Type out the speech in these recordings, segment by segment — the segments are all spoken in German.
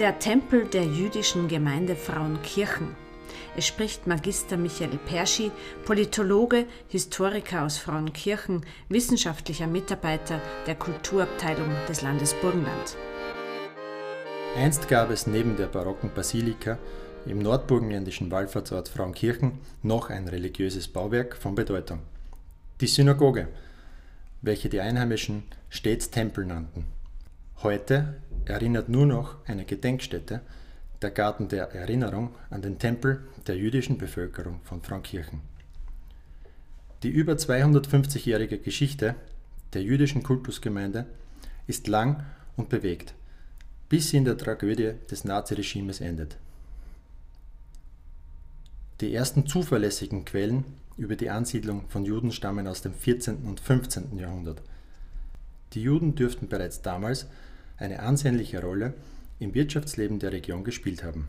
Der Tempel der jüdischen Gemeinde Frauenkirchen. Es spricht Magister Michael Perschi, Politologe, Historiker aus Frauenkirchen, wissenschaftlicher Mitarbeiter der Kulturabteilung des Landes Burgenland. Einst gab es neben der barocken Basilika im nordburgenländischen Wallfahrtsort Frauenkirchen noch ein religiöses Bauwerk von Bedeutung. Die Synagoge, welche die Einheimischen stets Tempel nannten. Heute erinnert nur noch eine Gedenkstätte, der Garten der Erinnerung an den Tempel der jüdischen Bevölkerung von Frauenkirchen. Die über 250-jährige Geschichte der jüdischen Kultusgemeinde ist lang und bewegt bis sie in der Tragödie des Naziregimes endet. Die ersten zuverlässigen Quellen über die Ansiedlung von Juden stammen aus dem 14. und 15. Jahrhundert. Die Juden dürften bereits damals eine ansehnliche Rolle im Wirtschaftsleben der Region gespielt haben.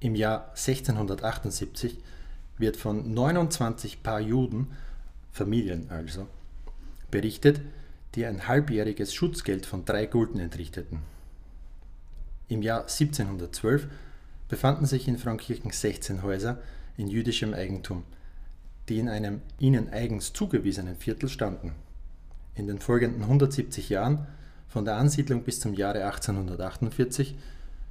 Im Jahr 1678 wird von 29 Paar Juden, Familien also, berichtet, die ein halbjähriges Schutzgeld von drei Gulden entrichteten. Im Jahr 1712 befanden sich in Frankirchen 16 Häuser in jüdischem Eigentum, die in einem ihnen eigens zugewiesenen Viertel standen. In den folgenden 170 Jahren, von der Ansiedlung bis zum Jahre 1848,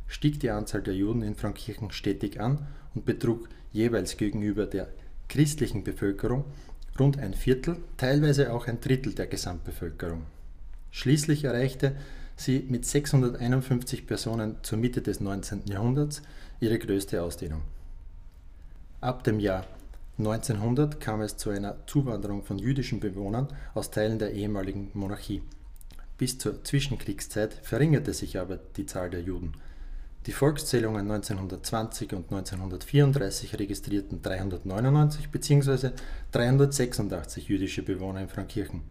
stieg die Anzahl der Juden in Frankirchen stetig an und betrug jeweils gegenüber der christlichen Bevölkerung rund ein Viertel, teilweise auch ein Drittel der Gesamtbevölkerung. Schließlich erreichte sie mit 651 Personen zur Mitte des 19. Jahrhunderts ihre größte Ausdehnung. Ab dem Jahr 1900 kam es zu einer Zuwanderung von jüdischen Bewohnern aus Teilen der ehemaligen Monarchie. Bis zur Zwischenkriegszeit verringerte sich aber die Zahl der Juden. Die Volkszählungen 1920 und 1934 registrierten 399 bzw. 386 jüdische Bewohner in Frankirchen.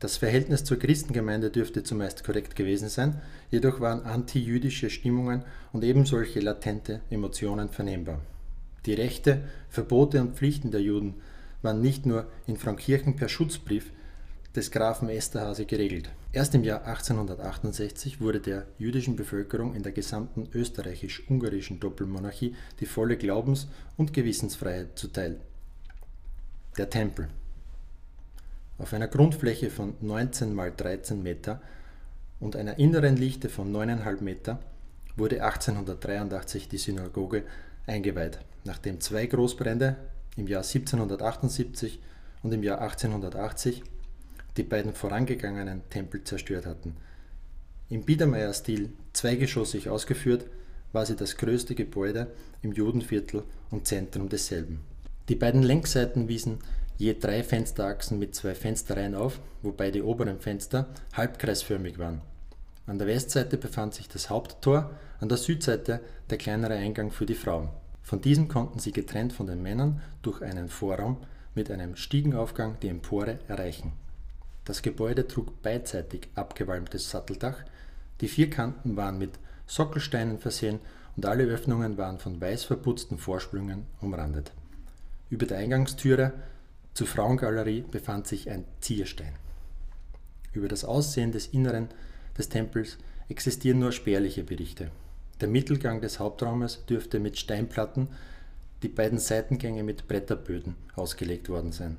Das Verhältnis zur Christengemeinde dürfte zumeist korrekt gewesen sein, jedoch waren antijüdische Stimmungen und ebensolche latente Emotionen vernehmbar. Die Rechte, Verbote und Pflichten der Juden waren nicht nur in Frankirchen per Schutzbrief des Grafen Esterhase geregelt. Erst im Jahr 1868 wurde der jüdischen Bevölkerung in der gesamten österreichisch-ungarischen Doppelmonarchie die volle Glaubens- und Gewissensfreiheit zuteil. Der Tempel auf einer Grundfläche von 19 mal 13 Meter und einer inneren Lichte von 9,5 Meter wurde 1883 die Synagoge eingeweiht, nachdem zwei Großbrände im Jahr 1778 und im Jahr 1880 die beiden vorangegangenen Tempel zerstört hatten. Im Biedermeier-Stil zweigeschossig ausgeführt, war sie das größte Gebäude im Judenviertel und Zentrum desselben. Die beiden Längsseiten wiesen je drei Fensterachsen mit zwei Fensterreihen auf, wobei die oberen Fenster halbkreisförmig waren. An der Westseite befand sich das Haupttor, an der Südseite der kleinere Eingang für die Frauen. Von diesem konnten sie getrennt von den Männern durch einen Vorraum mit einem Stiegenaufgang die Empore erreichen. Das Gebäude trug beidseitig abgewalmtes Satteldach, die vier Kanten waren mit Sockelsteinen versehen und alle Öffnungen waren von weiß verputzten Vorsprüngen umrandet. Über der Eingangstüre zur Frauengalerie befand sich ein Zierstein. Über das Aussehen des Inneren des Tempels existieren nur spärliche Berichte. Der Mittelgang des Hauptraumes dürfte mit Steinplatten, die beiden Seitengänge mit Bretterböden ausgelegt worden sein.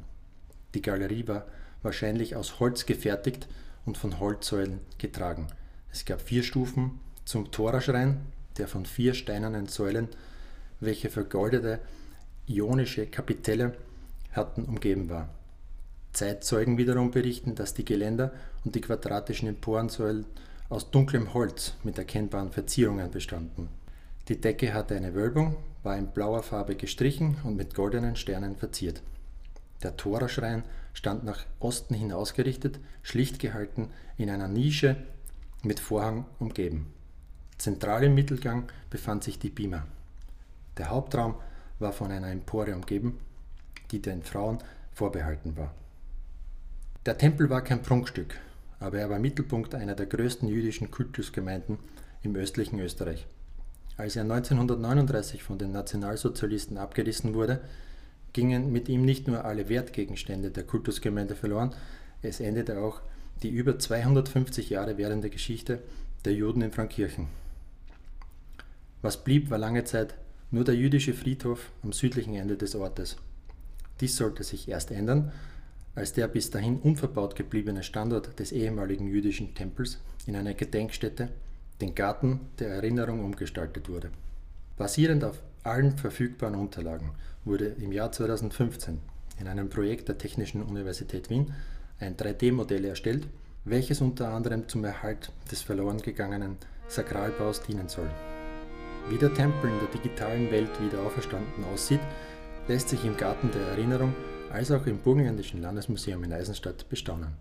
Die Galerie war wahrscheinlich aus Holz gefertigt und von Holzsäulen getragen. Es gab vier Stufen zum Toraschrein, der von vier steinernen Säulen, welche vergoldete ionische Kapitelle hatten, umgeben war. Zeitzeugen wiederum berichten, dass die Geländer und die quadratischen Emporensäulen aus dunklem Holz mit erkennbaren Verzierungen bestanden. Die Decke hatte eine Wölbung, war in blauer Farbe gestrichen und mit goldenen Sternen verziert. Der Toraschrein stand nach Osten hin ausgerichtet, schlicht gehalten, in einer Nische mit Vorhang umgeben. Zentral im Mittelgang befand sich die Bima. Der Hauptraum war von einer Empore umgeben, die den Frauen vorbehalten war. Der Tempel war kein Prunkstück, aber er war Mittelpunkt einer der größten jüdischen Kultusgemeinden im östlichen Österreich. Als er 1939 von den Nationalsozialisten abgerissen wurde, gingen mit ihm nicht nur alle Wertgegenstände der Kultusgemeinde verloren, es endete auch die über 250 Jahre währende Geschichte der Juden in Frankirchen. Was blieb, war lange Zeit nur der jüdische Friedhof am südlichen Ende des Ortes. Dies sollte sich erst ändern, als der bis dahin unverbaut gebliebene Standort des ehemaligen jüdischen Tempels in eine Gedenkstätte, den Garten der Erinnerung, umgestaltet wurde. Basierend auf allen verfügbaren Unterlagen wurde im Jahr 2015 in einem Projekt der Technischen Universität Wien ein 3D-Modell erstellt, welches unter anderem zum Erhalt des verloren gegangenen Sakralbaus dienen soll. Wie der Tempel in der digitalen Welt wieder auferstanden aussieht, lässt sich im Garten der Erinnerung als auch im Burgenländischen Landesmuseum in Eisenstadt bestaunen.